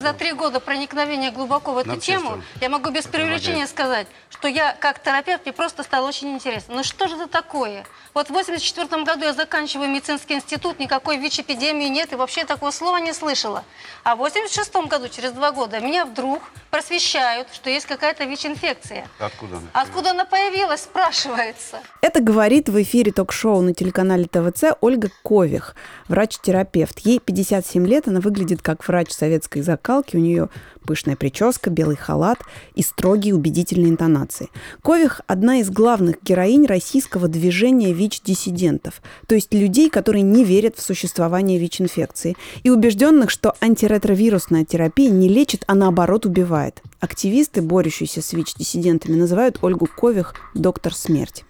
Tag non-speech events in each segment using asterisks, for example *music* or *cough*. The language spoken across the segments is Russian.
За три года проникновения глубоко в эту Нам тему, я могу без преувеличения сказать, что я как терапевт, мне просто стало очень интересно. Ну что же это такое? Вот в 84 году я заканчиваю медицинский институт, никакой ВИЧ-эпидемии нет, и вообще такого слова не слышала. А в 86 году, через два года, меня вдруг просвещают, что есть какая-то ВИЧ-инфекция. Откуда она? Откуда она появилась, спрашивается. Это говорит в эфире ток-шоу на телеканале ТВЦ Ольга Кових, врач-терапевт. Ей 57 лет, она выглядит как врач советской закалки, у нее пышная прическа, белый халат и строгие убедительные интонации. Кових – одна из главных героинь российского движения ВИЧ-диссидентов, то есть людей, которые не верят в существование ВИЧ-инфекции и убежденных, что антиретровирусная терапия не лечит, а наоборот убивает. Активисты, борющиеся с ВИЧ-диссидентами, называют Ольгу Кових «доктор смерти».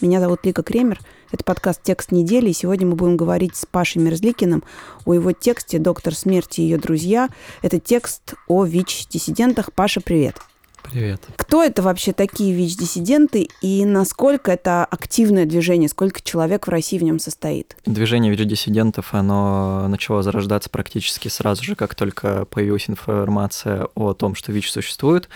Меня зовут Лика Кремер. Это подкаст «Текст недели». И сегодня мы будем говорить с Пашей Мерзликиным о его тексте «Доктор смерти и ее друзья». Это текст о ВИЧ-диссидентах. Паша, привет. Привет. Кто это вообще такие ВИЧ-диссиденты и насколько это активное движение, сколько человек в России в нем состоит? Движение ВИЧ-диссидентов, оно начало зарождаться практически сразу же, как только появилась информация о том, что ВИЧ существует.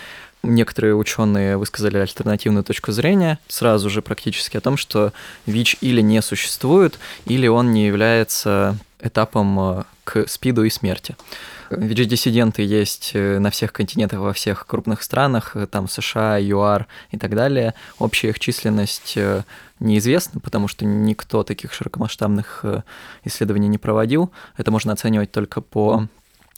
Некоторые ученые высказали альтернативную точку зрения сразу же практически о том, что ВИЧ или не существует, или он не является этапом э, к СПИДу и смерти. ВИЧ-диссиденты есть э, на всех континентах, во всех крупных странах, э, там США, ЮАР и так далее. Общая их численность неизвестна, потому что никто таких широкомасштабных исследований не проводил. Это можно оценивать только по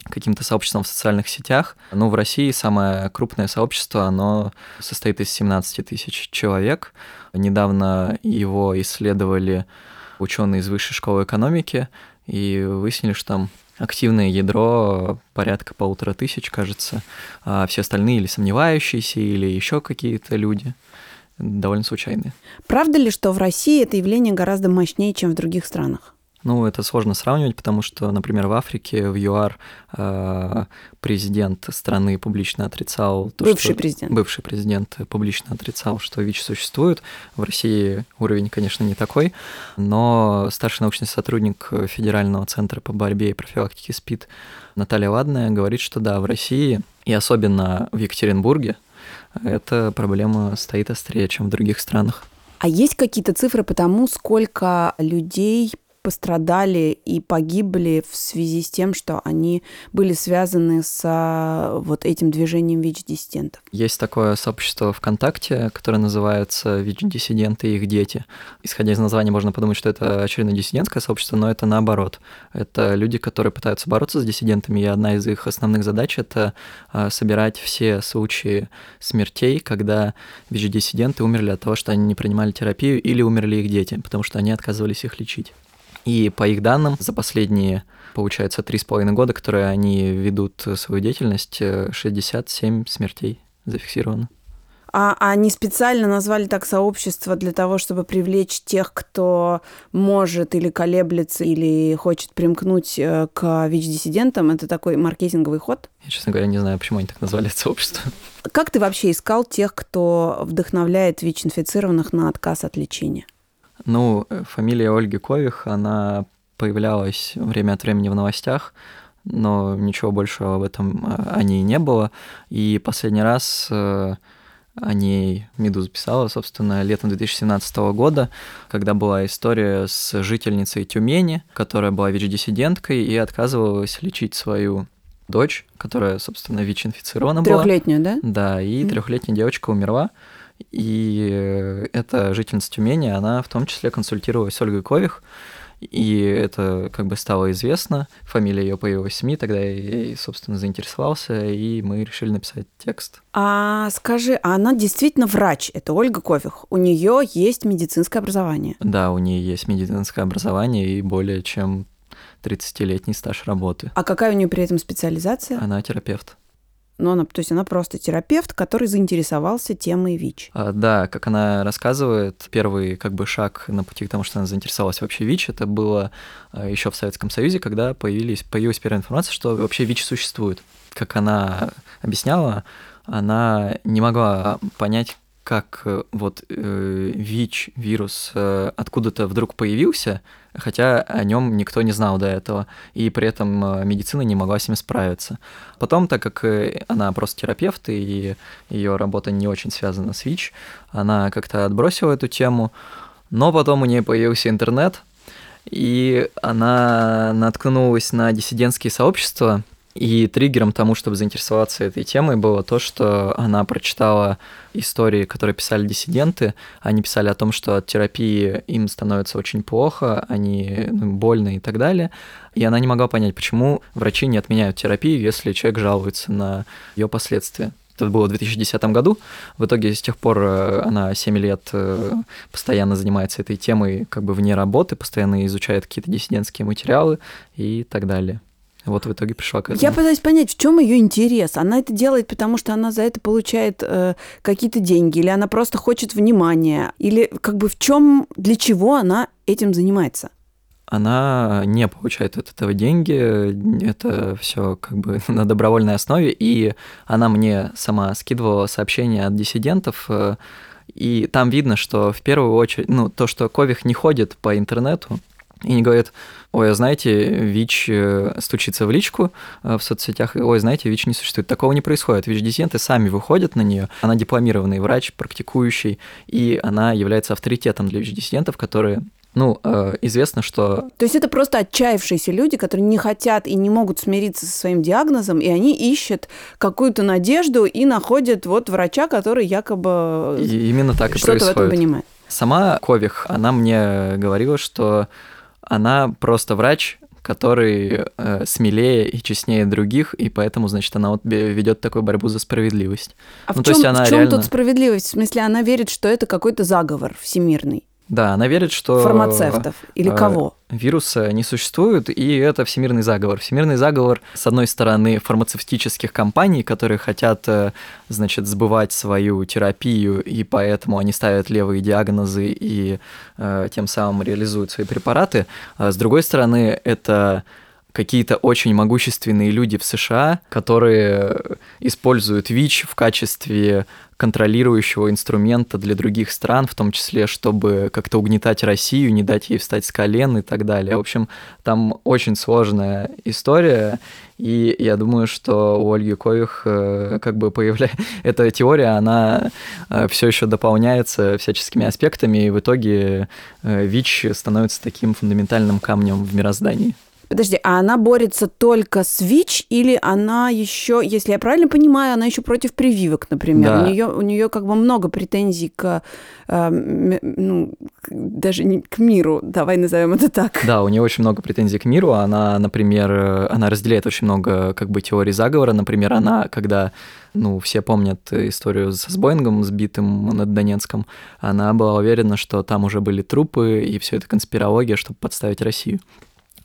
каким-то сообществом в социальных сетях. Ну, в России самое крупное сообщество, оно состоит из 17 тысяч человек. Недавно его исследовали ученые из Высшей школы экономики и выяснили, что там активное ядро порядка полутора тысяч, кажется, а все остальные или сомневающиеся, или еще какие-то люди довольно случайные. Правда ли, что в России это явление гораздо мощнее, чем в других странах? Ну, это сложно сравнивать, потому что, например, в Африке, в ЮАР э, президент страны публично отрицал... То, бывший что... президент. Бывший президент публично отрицал, что ВИЧ существует. В России уровень, конечно, не такой, но старший научный сотрудник Федерального центра по борьбе и профилактике СПИД Наталья Ладная говорит, что да, в России, и особенно в Екатеринбурге, эта проблема стоит острее, чем в других странах. А есть какие-то цифры по тому, сколько людей пострадали и погибли в связи с тем, что они были связаны с а, вот этим движением ВИЧ-диссидентов? Есть такое сообщество ВКонтакте, которое называется ВИЧ-диссиденты и их дети. Исходя из названия, можно подумать, что это очередное диссидентское сообщество, но это наоборот. Это люди, которые пытаются бороться с диссидентами, и одна из их основных задач — это а, собирать все случаи смертей, когда ВИЧ-диссиденты умерли от того, что они не принимали терапию, или умерли их дети, потому что они отказывались их лечить. И по их данным, за последние, получается, три с половиной года, которые они ведут свою деятельность, 67 смертей зафиксировано. А они специально назвали так сообщество для того, чтобы привлечь тех, кто может или колеблется, или хочет примкнуть э, к ВИЧ-диссидентам. Это такой маркетинговый ход? Я, честно говоря, не знаю, почему они так назвали это сообщество. Как ты вообще искал тех, кто вдохновляет ВИЧ-инфицированных на отказ от лечения? Ну, э, фамилия Ольги Кових, она появлялась время от времени в новостях, но ничего большего об этом э, о ней не было. И последний раз э, о ней Медуз писала, собственно, летом 2017 года, когда была история с жительницей Тюмени, которая была ВИЧ-диссиденткой и отказывалась лечить свою дочь, которая, собственно, ВИЧ-инфицирована была. Трехлетнюю, да? Да, и mm-hmm. трехлетняя девочка умерла. И эта жительница Тюмени, она в том числе консультировалась с Ольгой Кових, и это как бы стало известно, фамилия ее появилась в СМИ, тогда я, собственно, заинтересовался, и мы решили написать текст. А скажи, а она действительно врач, это Ольга Кових, у нее есть медицинское образование? Да, у нее есть медицинское образование и более чем 30-летний стаж работы. А какая у нее при этом специализация? Она терапевт но она, то есть она просто терапевт, который заинтересовался темой ВИЧ. А, да, как она рассказывает, первый как бы шаг на пути к тому, что она заинтересовалась вообще ВИЧ, это было а, еще в Советском Союзе, когда появились, появилась первая информация, что вообще ВИЧ существует. Как она объясняла, она не могла понять, как э, вот э, ВИЧ, вирус, э, откуда-то вдруг появился, хотя о нем никто не знал до этого, и при этом э, медицина не могла с ним справиться. Потом, так как э, она просто терапевт, и ее работа не очень связана с ВИЧ, она как-то отбросила эту тему, но потом у нее появился интернет, и она наткнулась на диссидентские сообщества, и триггером тому, чтобы заинтересоваться этой темой, было то, что она прочитала истории, которые писали диссиденты. Они писали о том, что от терапии им становится очень плохо, они ну, больны и так далее. И она не могла понять, почему врачи не отменяют терапию, если человек жалуется на ее последствия. Это было в 2010 году. В итоге с тех пор э, она 7 лет э, постоянно занимается этой темой как бы вне работы, постоянно изучает какие-то диссидентские материалы и так далее. Вот в итоге пришла к этому. Я пытаюсь понять, в чем ее интерес. Она это делает, потому что она за это получает э, какие-то деньги, или она просто хочет внимания, или как бы в чем, для чего она этим занимается? Она не получает от этого деньги, это все как бы *laughs* на добровольной основе, и она мне сама скидывала сообщения от диссидентов, э, и там видно, что в первую очередь, ну, то, что Кових не ходит по интернету, и не говорит, ой, а знаете, ВИЧ э, стучится в личку э, в соцсетях, ой, знаете, ВИЧ не существует. Такого не происходит. ВИЧ-диссиденты сами выходят на нее. Она дипломированный врач, практикующий, и она является авторитетом для ВИЧ-диссидентов, которые ну, э, известно, что... То есть это просто отчаявшиеся люди, которые не хотят и не могут смириться со своим диагнозом, и они ищут какую-то надежду и находят вот врача, который якобы и именно так и что-то происходит. в этом понимает. Сама Кових, она мне говорила, что она просто врач, который э, смелее и честнее других, и поэтому, значит, она вот ведет такую борьбу за справедливость. А ну, в то чем, есть она в чем реально... тут справедливость? В смысле, она верит, что это какой-то заговор всемирный. Да, она верит, что... Фармацевтов или э, кого? Вируса не существует, и это всемирный заговор. Всемирный заговор, с одной стороны, фармацевтических компаний, которые хотят, э, значит, сбывать свою терапию, и поэтому они ставят левые диагнозы и э, тем самым реализуют свои препараты. А с другой стороны, это какие-то очень могущественные люди в США, которые используют ВИЧ в качестве контролирующего инструмента для других стран, в том числе, чтобы как-то угнетать Россию, не дать ей встать с колен и так далее. В общем, там очень сложная история, и я думаю, что у Ольги Кових э, как бы появляется... *laughs* Эта теория, она э, все еще дополняется всяческими аспектами, и в итоге э, ВИЧ становится таким фундаментальным камнем в мироздании. Подожди, а она борется только с ВИЧ или она еще, если я правильно понимаю, она еще против прививок, например? Да. У нее у нее как бы много претензий к, э, ну, даже не к миру, давай назовем это так. Да, у нее очень много претензий к миру. Она, например, э, она разделяет очень много как бы теорий заговора. Например, она, когда ну, все помнят историю с Боингом, сбитым над Донецком, она была уверена, что там уже были трупы, и все это конспирология, чтобы подставить Россию.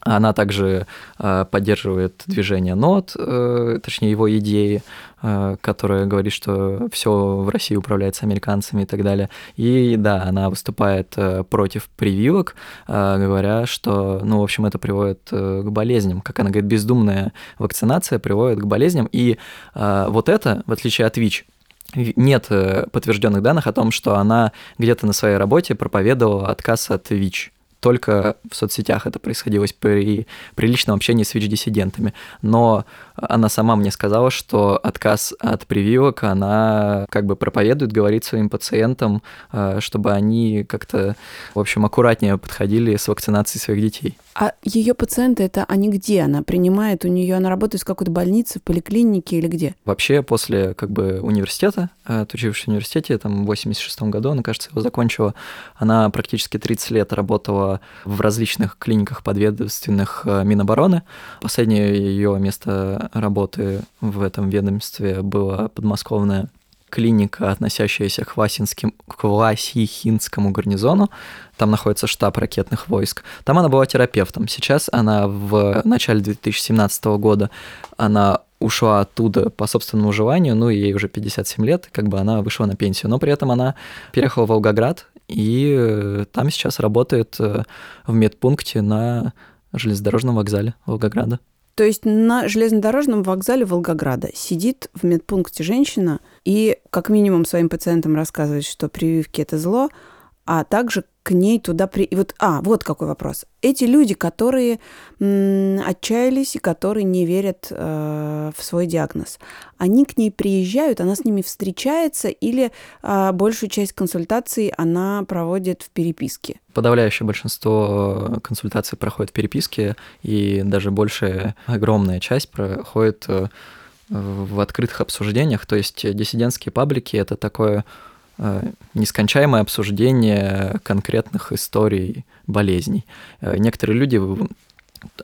Она также э, поддерживает движение НОТ, э, точнее его идеи, э, которая говорит, что все в России управляется американцами и так далее. И да, она выступает против прививок, говоря, что, ну, в общем, это приводит к болезням. Как она говорит, бездумная вакцинация приводит к болезням. И вот это, в отличие от ВИЧ, нет подтвержденных данных о том, что она где-то на своей работе проповедовала отказ от ВИЧ только в соцсетях это происходило при, при личном общении с ВИЧ-диссидентами. Но она сама мне сказала, что отказ от прививок она как бы проповедует, говорит своим пациентам, э, чтобы они как-то, в общем, аккуратнее подходили с вакцинацией своих детей. А ее пациенты это они где? Она принимает у нее, она работает в какой-то больнице, в поликлинике или где? Вообще после как бы университета, э, отучившись в университете, там в 86 году, она, кажется, его закончила, она практически 30 лет работала в различных клиниках подведомственных э, Минобороны. Последнее ее место работы в этом ведомстве была подмосковная клиника, относящаяся к, Васинским, к Васихинскому гарнизону. Там находится штаб ракетных войск. Там она была терапевтом. Сейчас она в начале 2017 года она ушла оттуда по собственному желанию, ну, ей уже 57 лет, как бы она вышла на пенсию, но при этом она переехала в Волгоград, и э, там сейчас работает э, в медпункте на железнодорожном вокзале Волгограда. То есть на железнодорожном вокзале Волгограда сидит в медпункте женщина, и как минимум своим пациентам рассказывает, что прививки – это зло, а также к ней туда при... И вот, а, вот какой вопрос. Эти люди, которые м, отчаялись и которые не верят э, в свой диагноз, они к ней приезжают, она с ними встречается или э, большую часть консультаций она проводит в переписке? Подавляющее большинство консультаций проходит в переписке, и даже большая, огромная часть проходит э, в открытых обсуждениях. То есть диссидентские паблики — это такое Э, нескончаемое обсуждение конкретных историй болезней. Э, некоторые люди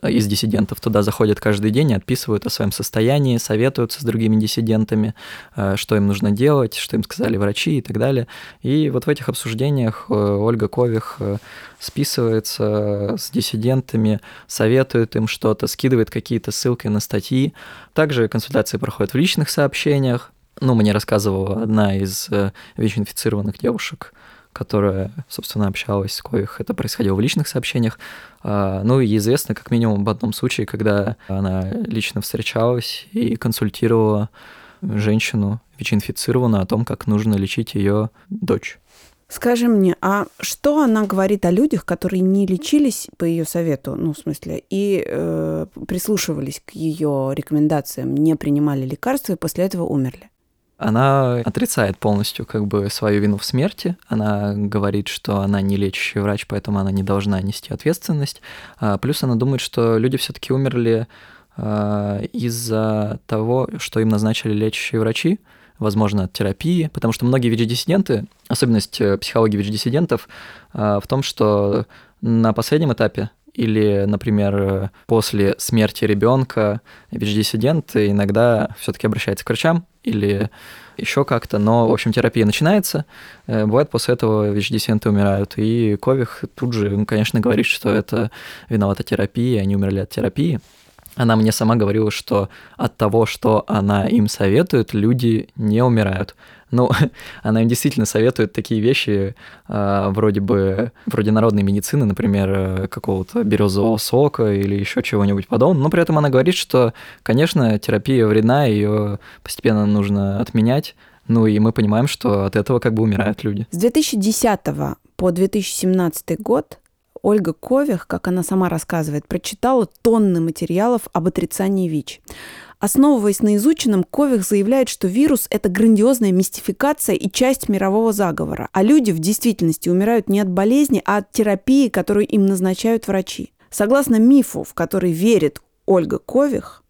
из диссидентов туда заходят каждый день и отписывают о своем состоянии, советуются с другими диссидентами, э, что им нужно делать, что им сказали врачи и так далее. И вот в этих обсуждениях Ольга Кових списывается с диссидентами, советует им что-то, скидывает какие-то ссылки на статьи. Также консультации проходят в личных сообщениях, ну, мне рассказывала одна из э, ВИЧ-инфицированных девушек, которая, собственно, общалась с коих это происходило в личных сообщениях. А, ну, и известно как минимум об одном случае, когда она лично встречалась и консультировала женщину ВИЧ-инфицированную о том, как нужно лечить ее дочь. Скажи мне, а что она говорит о людях, которые не лечились по ее совету, ну, в смысле, и э, прислушивались к ее рекомендациям, не принимали лекарства и после этого умерли? Она отрицает полностью как бы свою вину в смерти. Она говорит, что она не лечащий врач, поэтому она не должна нести ответственность. А, плюс она думает, что люди все-таки умерли а, из-за того, что им назначили лечащие врачи, возможно, от терапии, потому что многие ВИЧ-диссиденты, особенность э, психологии ВИЧ-диссидентов а, в том, что на последнем этапе или, например, после смерти ребенка ВИЧ-диссидент иногда все-таки обращается к врачам или еще как-то, но, в общем, терапия начинается, э, бывает после этого ВИЧ-диссиденты умирают, и Кових тут же, конечно, говорит, что это виновата терапия, они умерли от терапии. Она мне сама говорила, что от того, что она им советует, люди не умирают. Ну, *laughs* она им действительно советует такие вещи, э, вроде бы, вроде народной медицины, например, э, какого-то березового сока или еще чего-нибудь подобного. Но при этом она говорит, что, конечно, терапия вредна, ее постепенно нужно отменять. Ну и мы понимаем, что от этого как бы умирают люди. С 2010 по 2017 год Ольга Кових, как она сама рассказывает, прочитала тонны материалов об отрицании ВИЧ. Основываясь на изученном, Кових заявляет, что вирус – это грандиозная мистификация и часть мирового заговора, а люди в действительности умирают не от болезни, а от терапии, которую им назначают врачи. Согласно мифу, в который верит Ольга Кових,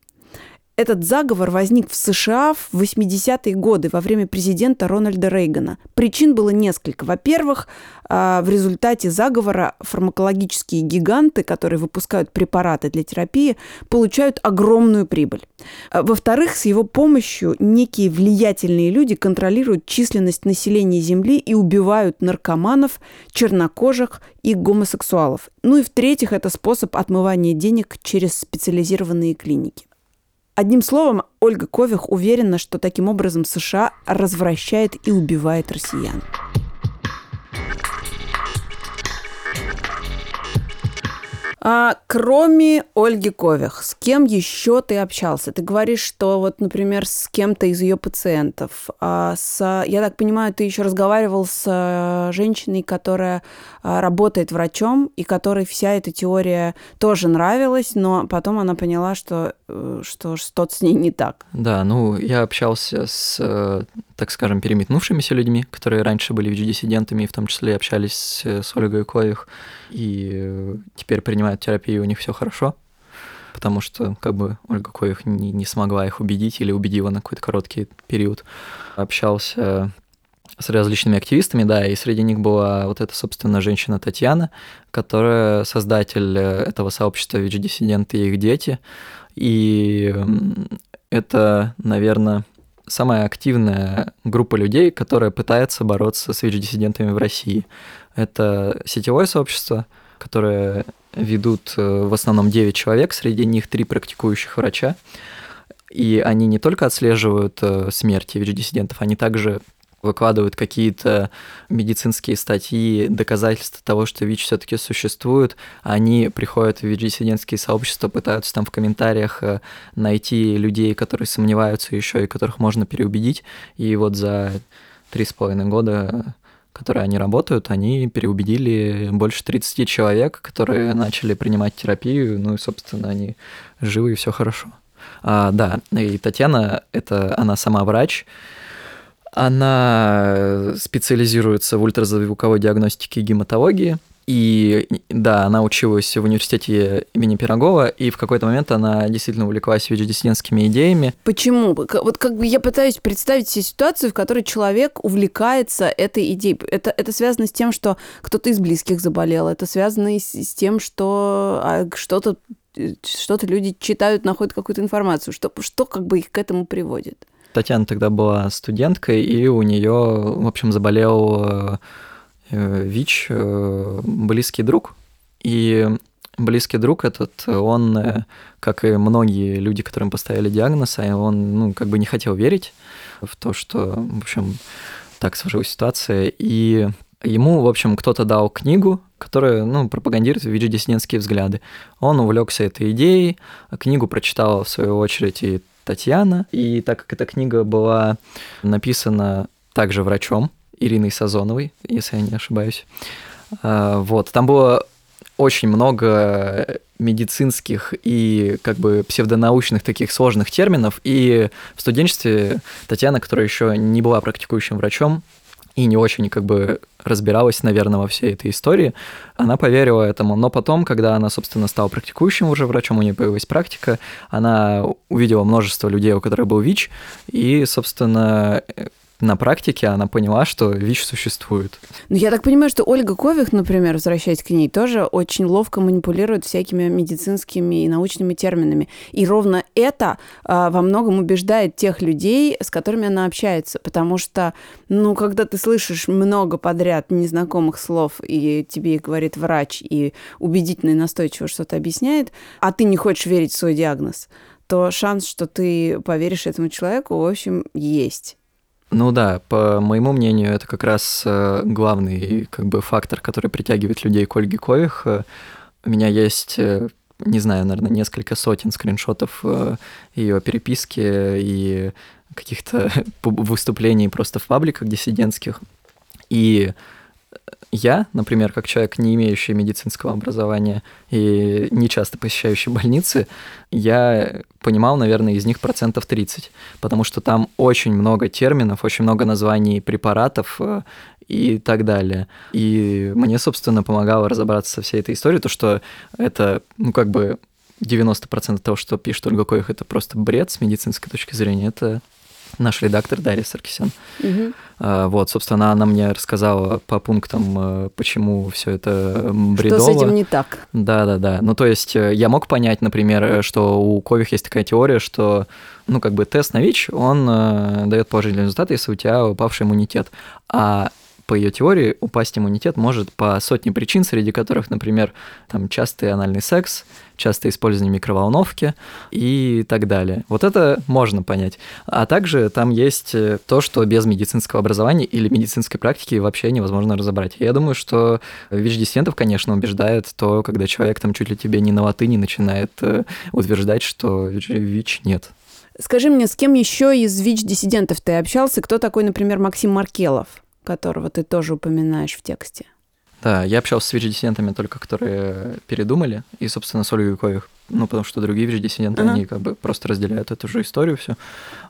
этот заговор возник в США в 80-е годы во время президента Рональда Рейгана. Причин было несколько. Во-первых, а, в результате заговора фармакологические гиганты, которые выпускают препараты для терапии, получают огромную прибыль. А, во-вторых, с его помощью некие влиятельные люди контролируют численность населения Земли и убивают наркоманов, чернокожих и гомосексуалов. Ну и в-третьих, это способ отмывания денег через специализированные клиники. Одним словом, Ольга Кових уверена, что таким образом США развращает и убивает россиян. А, кроме Ольги Кових, с кем еще ты общался? Ты говоришь, что вот, например, с кем-то из ее пациентов. А с, я так понимаю, ты еще разговаривал с э, женщиной, которая а, работает врачом, и которой вся эта теория тоже нравилась, но потом она поняла, что, э, что что-то с ней не так. Да, ну, я общался с, э, так скажем, переметнувшимися людьми, которые раньше были ВИЧ-диссидентами, в том числе общались с Ольгой Кових, и теперь принимают терапию, у них все хорошо, потому что как бы Ольга Коих не, не смогла их убедить или убедила на какой-то короткий период. Общался с различными активистами, да, и среди них была вот эта, собственно, женщина Татьяна, которая создатель этого сообщества ВИЧ-диссиденты и их дети. И это, наверное, самая активная группа людей, которая пытается бороться с ВИЧ-диссидентами в России. Это сетевое сообщество, которое ведут э, в основном 9 человек, среди них 3 практикующих врача. И они не только отслеживают э, смерти ВИЧ-диссидентов, они также выкладывают какие-то медицинские статьи, доказательства того, что ВИЧ все-таки существует, они приходят в ВИЧ-диссидентские сообщества, пытаются там в комментариях э, найти людей, которые сомневаются еще и которых можно переубедить. И вот за три с половиной года которые они работают, они переубедили больше 30 человек, которые начали принимать терапию, ну и, собственно, они живы и все хорошо. А, да, и Татьяна, это она сама врач, она специализируется в ультразвуковой диагностике гематологии, и да, она училась в университете имени Пирогова, и в какой-то момент она действительно увлеклась ВИЧ-диссидентскими идеями. Почему? Вот как бы я пытаюсь представить себе ситуацию, в которой человек увлекается этой идеей. Это, это связано с тем, что кто-то из близких заболел, это связано с, с тем, что а, что-то что-то люди читают, находят какую-то информацию. Что, что как бы их к этому приводит? Татьяна тогда была студенткой, и у нее, в общем, заболел э, ВИЧ э, близкий друг, и близкий друг этот, он, э, как и многие люди, которым поставили диагноз, а он, ну, как бы не хотел верить в то, что, в общем, так сложилась ситуация, и ему, в общем, кто-то дал книгу, которая, ну, пропагандирует ВИЧ-диссидентские взгляды. Он увлекся этой идеей, книгу прочитала, в свою очередь, и Татьяна, и так как эта книга была написана также врачом, Ириной Сазоновой, если я не ошибаюсь. А, вот, там было очень много медицинских и как бы псевдонаучных таких сложных терминов. И в студенчестве Татьяна, которая еще не была практикующим врачом и не очень как бы разбиралась, наверное, во всей этой истории, она поверила этому. Но потом, когда она, собственно, стала практикующим уже врачом, у нее появилась практика, она увидела множество людей, у которых был ВИЧ, и, собственно, на практике она поняла, что ВИЧ существует. Ну, я так понимаю, что Ольга Кових, например, возвращаясь к ней, тоже очень ловко манипулирует всякими медицинскими и научными терминами. И ровно это а, во многом убеждает тех людей, с которыми она общается. Потому что, ну, когда ты слышишь много подряд незнакомых слов, и тебе говорит врач, и убедительно и настойчиво что-то объясняет, а ты не хочешь верить в свой диагноз, то шанс, что ты поверишь этому человеку, в общем, есть. Ну да, по моему мнению, это как раз э, главный как бы фактор, который притягивает людей к Ольге Кових. Э, у меня есть, э, не знаю, наверное, несколько сотен скриншотов ее переписки и каких-то *laughs* выступлений просто в пабликах диссидентских. И я, например, как человек, не имеющий медицинского образования и не часто посещающий больницы, я понимал, наверное, из них процентов 30, потому что там очень много терминов, очень много названий препаратов э, и так далее. И мне, собственно, помогало разобраться со всей этой историей, то, что это, ну, как бы 90% того, что пишет Ольга Коих, это просто бред с медицинской точки зрения. Это наш редактор Дарья Саркисян. Угу. Вот, собственно, она мне рассказала по пунктам, э, почему все это бредово. Что с этим не так. Да-да-да. Ну, то есть э, я мог понять, например, что у Кових есть такая теория, что ну, как бы тест на ВИЧ, он э, дает положительный результат, если у тебя упавший иммунитет. А по ее теории, упасть иммунитет может по сотне причин, среди которых, например, там частый анальный секс, частое использование микроволновки и так далее. Вот это можно понять. А также там есть э, то, что без медицинского образования или медицинской практики вообще невозможно разобрать. Я думаю, что ВИЧ-диссидентов, конечно, убеждает то, когда человек там чуть ли тебе не на латыни начинает э, утверждать, что ВИЧ нет. Скажи мне, с кем еще из ВИЧ-диссидентов ты общался? Кто такой, например, Максим Маркелов? Которого ты тоже упоминаешь в тексте. Да, я общался с ВИЧ-диссидентами только, которые передумали, и, собственно, с Ольгой Кових. Ну, потому что другие ВИЧ-диссиденты, uh-huh. они как бы просто разделяют эту же историю все.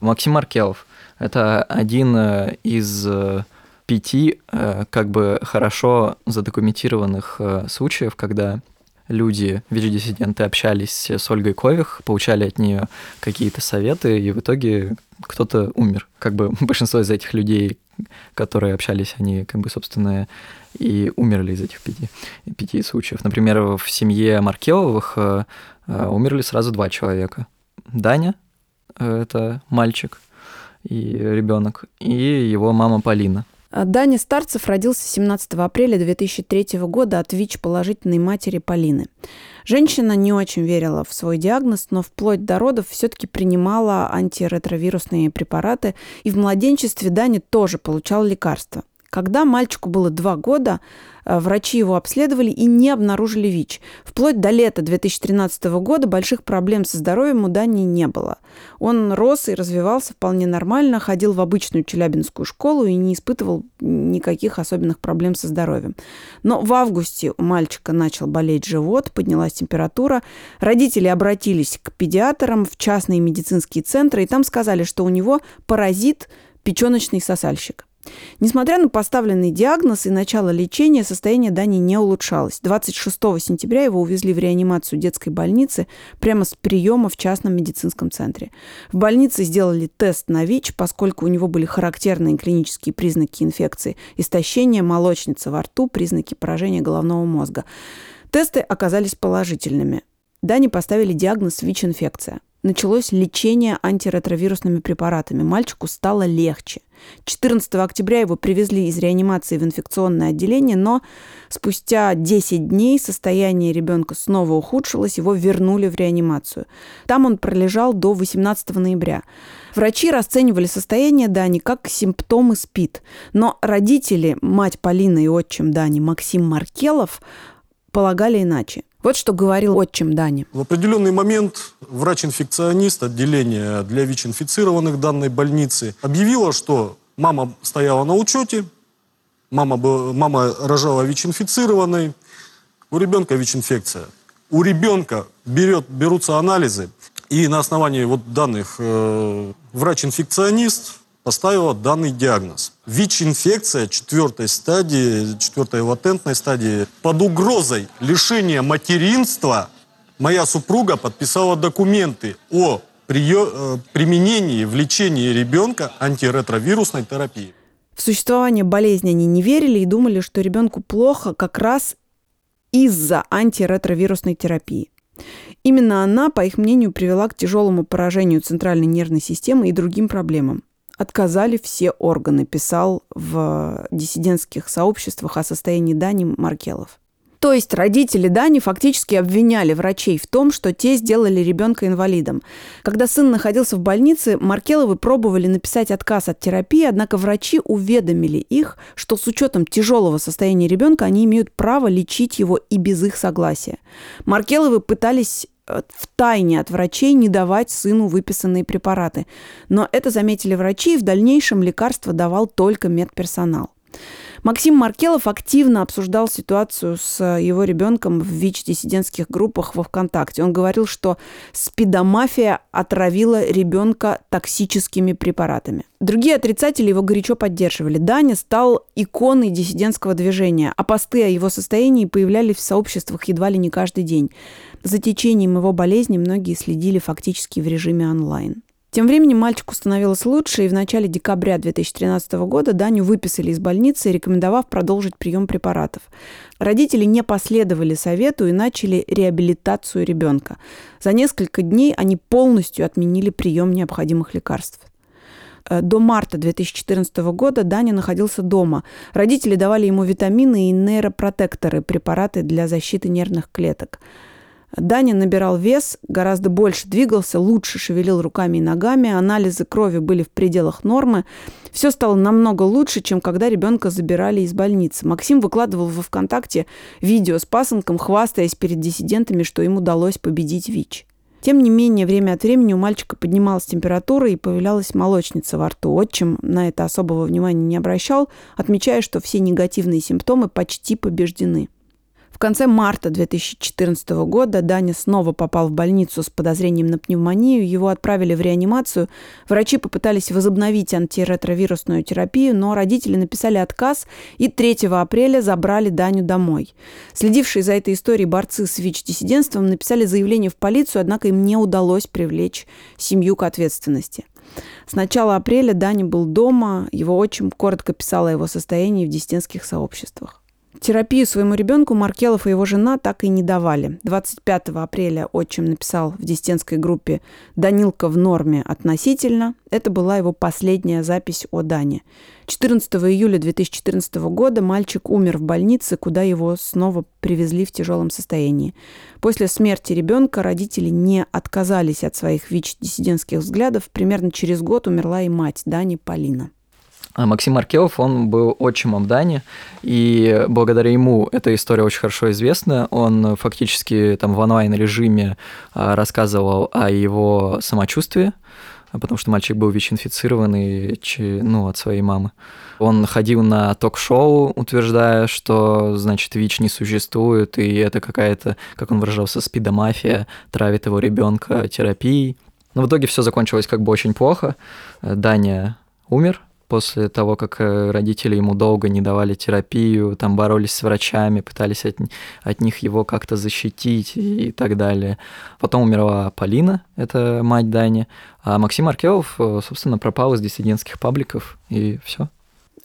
Максим Маркелов – это один э, из э, пяти э, как бы хорошо задокументированных случаев, когда люди, ВИЧ-диссиденты, общались с Ольгой Кових, получали от нее какие-то советы, и в итоге кто-то умер. Как бы *laughs* большинство из этих людей, которые общались, они, как бы, собственно, и умерли из этих пяти, пяти случаев. Например, в семье Маркеловых э, э, умерли сразу два человека. Даня, э, это мальчик и ребенок, и его мама Полина. А Даня Старцев родился 17 апреля 2003 года от ВИЧ положительной матери Полины. Женщина не очень верила в свой диагноз, но вплоть до родов все-таки принимала антиретровирусные препараты, и в младенчестве Дани тоже получала лекарства. Когда мальчику было два года, э, врачи его обследовали и не обнаружили ВИЧ. Вплоть до лета 2013 года больших проблем со здоровьем у Дани не было. Он рос и развивался вполне нормально, ходил в обычную челябинскую школу и не испытывал никаких особенных проблем со здоровьем. Но в августе у мальчика начал болеть живот, поднялась температура. Родители обратились к педиатрам в частные медицинские центры, и там сказали, что у него паразит печеночный сосальщик. Несмотря на поставленный диагноз и начало лечения, состояние Дани не улучшалось. 26 сентября его увезли в реанимацию детской больницы прямо с приема в частном медицинском центре. В больнице сделали тест на ВИЧ, поскольку у него были характерные клинические признаки инфекции. Истощение молочницы во рту, признаки поражения головного мозга. Тесты оказались положительными. Дани поставили диагноз ВИЧ-инфекция началось лечение антиретровирусными препаратами. Мальчику стало легче. 14 октября его привезли из реанимации в инфекционное отделение, но спустя 10 дней состояние ребенка снова ухудшилось, его вернули в реанимацию. Там он пролежал до 18 ноября. Врачи расценивали состояние Дани как симптомы СПИД, но родители, мать Полины и отчим Дани Максим Маркелов, полагали иначе. Вот что говорил отчим Дани. В определенный момент врач-инфекционист отделения для ВИЧ-инфицированных данной больницы объявила, что мама стояла на учете, мама, мама рожала ВИЧ-инфицированной, у ребенка ВИЧ-инфекция. У ребенка берет, берутся анализы, и на основании вот данных э, врач-инфекционист поставила данный диагноз. ВИЧ-инфекция четвертой стадии, четвертой латентной стадии. Под угрозой лишения материнства моя супруга подписала документы о э, применении в лечении ребенка антиретровирусной терапии. В существование болезни они не верили и думали, что ребенку плохо как раз из-за антиретровирусной терапии. Именно она, по их мнению, привела к тяжелому поражению центральной нервной системы и другим проблемам отказали все органы, писал в диссидентских сообществах о состоянии Дани Маркелов. То есть родители Дани фактически обвиняли врачей в том, что те сделали ребенка инвалидом. Когда сын находился в больнице, Маркеловы пробовали написать отказ от терапии, однако врачи уведомили их, что с учетом тяжелого состояния ребенка они имеют право лечить его и без их согласия. Маркеловы пытались в тайне от врачей не давать сыну выписанные препараты. Но это заметили врачи, и в дальнейшем лекарство давал только медперсонал. Максим Маркелов активно обсуждал ситуацию с его ребенком в ВИЧ-диссидентских группах во ВКонтакте. Он говорил, что спидомафия отравила ребенка токсическими препаратами. Другие отрицатели его горячо поддерживали. Даня стал иконой диссидентского движения, а посты о его состоянии появлялись в сообществах едва ли не каждый день. За течением его болезни многие следили фактически в режиме онлайн. Тем временем мальчику становилось лучше, и в начале декабря 2013 года Даню выписали из больницы, рекомендовав продолжить прием препаратов. Родители не последовали совету и начали реабилитацию ребенка. За несколько дней они полностью отменили прием необходимых лекарств. Э, до марта 2014 года Даня находился дома. Родители давали ему витамины и нейропротекторы, препараты для защиты нервных клеток. Даня набирал вес, гораздо больше двигался, лучше шевелил руками и ногами, анализы крови были в пределах нормы. Все стало намного лучше, чем когда ребенка забирали из больницы. Максим выкладывал во ВКонтакте видео с пасынком, хвастаясь перед диссидентами, что им удалось победить ВИЧ. Тем не менее, время от времени у мальчика поднималась температура и появлялась молочница во рту. Отчим на это особого внимания не обращал, отмечая, что все негативные симптомы почти побеждены. В конце марта 2014 года Даня снова попал в больницу с подозрением на пневмонию. Его отправили в реанимацию. Врачи попытались возобновить антиретровирусную терапию, но родители написали отказ и 3 апреля забрали Даню домой. Следившие за этой историей борцы с ВИЧ-диссидентством написали заявление в полицию, однако им не удалось привлечь семью к ответственности. С начала апреля Даня был дома, его отчим коротко писал о его состоянии в диссидентских сообществах. Терапию своему ребенку Маркелов и его жена так и не давали. 25 апреля отчим написал в диссидентской группе «Данилка в норме относительно». Это была его последняя запись о Дане. 14 июля 2014 года мальчик умер в больнице, куда его снова привезли в тяжелом состоянии. После смерти ребенка родители не отказались от своих ВИЧ-диссидентских взглядов. Примерно через год умерла и мать Дани Полина. А Максим Маркелов, он был отчимом Дани, и благодаря ему эта история очень хорошо известна. Он фактически там в онлайн-режиме а, рассказывал о его самочувствии, потому что мальчик был ВИЧ-инфицированный ну, от своей мамы. Он ходил на ток-шоу, утверждая, что, значит, ВИЧ не существует, и это какая-то, как он выражался, спидомафия, травит его ребенка терапией. Но в итоге все закончилось как бы очень плохо. Даня умер, после того, как э, родители ему долго не давали терапию, там боролись с врачами, пытались от, от них его как-то защитить и, и так далее. Потом умерла Полина, это мать Дани, а Максим Аркелов, э, собственно, пропал из диссидентских пабликов, и все.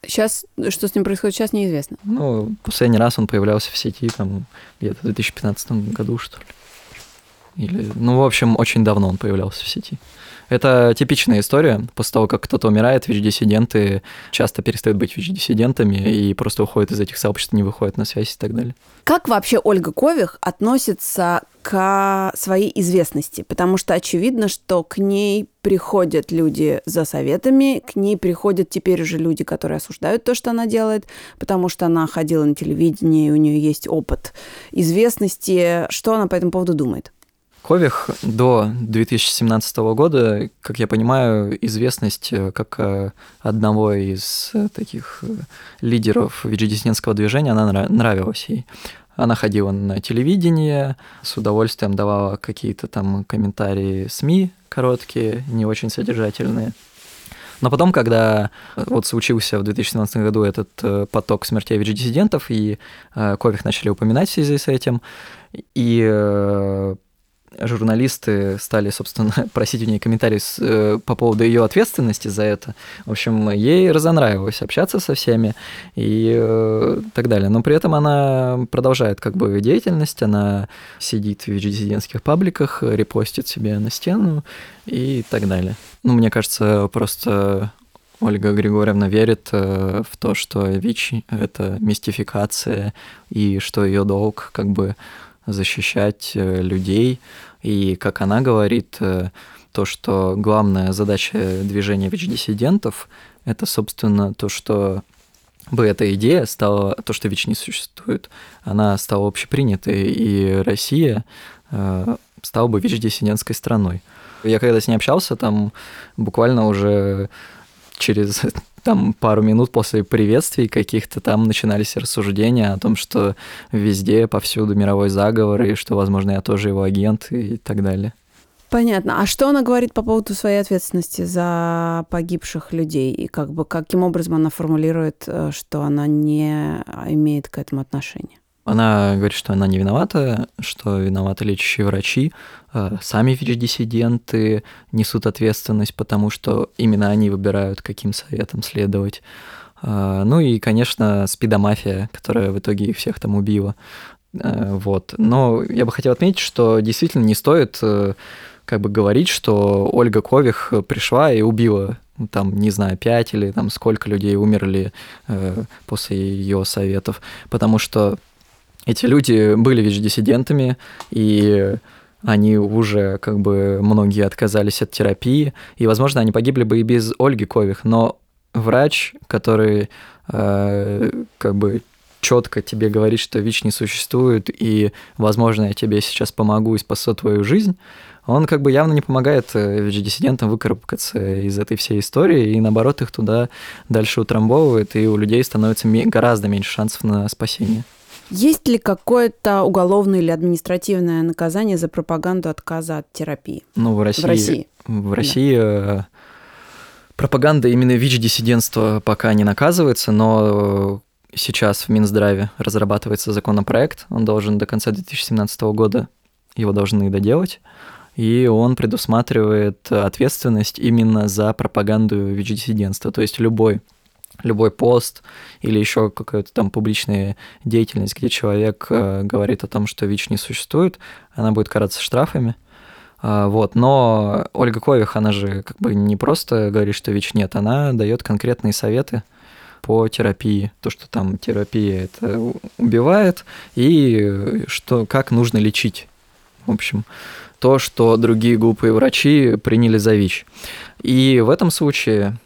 Сейчас, что с ним происходит, сейчас неизвестно. Ну, последний раз он появлялся в сети там где-то в 2015 году, что ли. Или, ну, в общем, очень давно он появлялся в сети. Это типичная история. После того, как кто-то умирает, ВИЧ-диссиденты часто перестают быть ВИЧ-диссидентами и просто уходят из этих сообществ, не выходят на связь и так далее. Как вообще Ольга Кових относится к своей известности? Потому что очевидно, что к ней приходят люди за советами, к ней приходят теперь уже люди, которые осуждают то, что она делает, потому что она ходила на телевидение, и у нее есть опыт известности. Что она по этому поводу думает? Кових до 2017 года, как я понимаю, известность э, как э, одного из э, таких лидеров виджидисненского движения, она нравилась ей. Она ходила на телевидение, с удовольствием давала какие-то там комментарии СМИ короткие, не очень содержательные. Но потом, когда вот случился в 2017 году этот поток смертей ВИЧ-диссидентов, и Кових начали упоминать в связи с этим, и журналисты стали, собственно, *laughs* просить у нее комментарий с, э, по поводу ее ответственности за это. В общем, ей разонравилось общаться со всеми и э, так далее. Но при этом она продолжает как бы деятельность, она сидит в резидентских пабликах, репостит себе на стену и так далее. Ну, мне кажется, просто Ольга Григорьевна верит э, в то, что ВИЧ — это мистификация, и что ее долг как бы защищать э, людей. И, как она говорит, э, то, что главная задача движения ВИЧ-диссидентов — это, собственно, то, что бы эта идея стала, то, что ВИЧ не существует, она стала общепринятой, и Россия э, стала бы ВИЧ-диссидентской страной. Я когда с ней общался, там буквально уже через там пару минут после приветствий каких-то там начинались рассуждения о том, что везде, повсюду мировой заговор, и что, возможно, я тоже его агент и так далее. Понятно. А что она говорит по поводу своей ответственности за погибших людей? И как бы каким образом она формулирует, э, что она не имеет к этому отношения? Она говорит, что она не виновата, что виноваты лечащие врачи, а сами ВИЧ-диссиденты несут ответственность, потому что именно они выбирают, каким советам следовать. А, ну и, конечно, спидомафия, которая в итоге их всех там убила. А, вот. Но я бы хотел отметить, что действительно не стоит э, как бы говорить, что Ольга Кових пришла и убила там, не знаю, пять или там сколько людей умерли э, после ее советов, потому что эти люди были ВИЧ-диссидентами, и они уже, как бы, многие отказались от терапии, и, возможно, они погибли бы и без Ольги Кових, но врач, который, э, как бы, четко тебе говорит, что ВИЧ не существует, и, возможно, я тебе сейчас помогу и спасу твою жизнь, он как бы явно не помогает э, ВИЧ-диссидентам выкарабкаться из этой всей истории, и наоборот их туда дальше утрамбовывает, и у людей становится гораздо меньше шансов на спасение. Есть ли какое-то уголовное или административное наказание за пропаганду отказа от терапии? Ну, в России... В России, в России да. Э, пропаганда именно ВИЧ-диссидентства пока не наказывается, но сейчас в Минздраве разрабатывается законопроект, он должен до конца 2017 года его должны доделать, и он предусматривает ответственность именно за пропаганду ВИЧ-диссидентства. То есть любой любой пост или еще какая-то там публичная деятельность, где человек э, говорит о том, что ВИЧ не существует, она будет караться штрафами. А, вот. Но Ольга Кових, она же как бы не просто говорит, что ВИЧ нет, она дает конкретные советы по терапии. То, что там терапия это убивает, и что, как нужно лечить. В общем, то, что другие глупые врачи приняли за ВИЧ. И в этом случае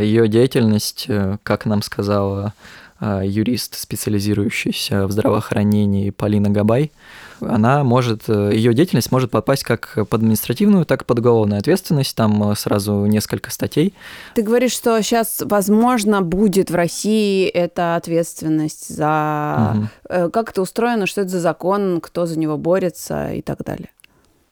ее деятельность, э, как нам сказала а, юрист, специализирующийся в здравоохранении Полина Габай, она может, э, ее деятельность может попасть как под административную, так и под уголовную ответственность. Там э, сразу несколько статей. Ты говоришь, что сейчас, возможно, будет в России эта ответственность за... Угу. Как это устроено, что это за закон, кто за него борется и так далее?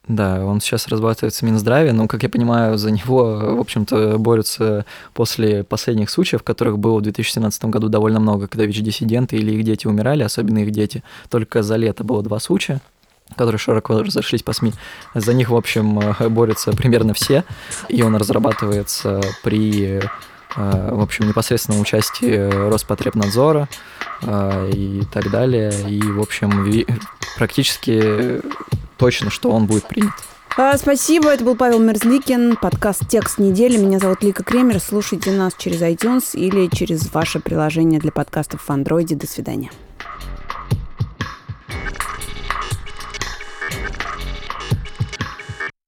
Да, он сейчас разрабатывается в Минздраве, но, как я понимаю, за него, в общем-то, борются после последних случаев, которых было в 2017 году довольно много, когда ВИЧ-диссиденты или их дети умирали, особенно их дети. Только за лето было два случая которые широко разошлись по СМИ. За них, в общем, борются примерно все, и он разрабатывается при э, в общем, непосредственном участии Роспотребнадзора э, и так далее. И, в общем, практически точно, что он будет принят. А, спасибо, это был Павел Мерзликин, подкаст «Текст недели». Меня зовут Лика Кремер. Слушайте нас через iTunes или через ваше приложение для подкастов в Андроиде. До свидания.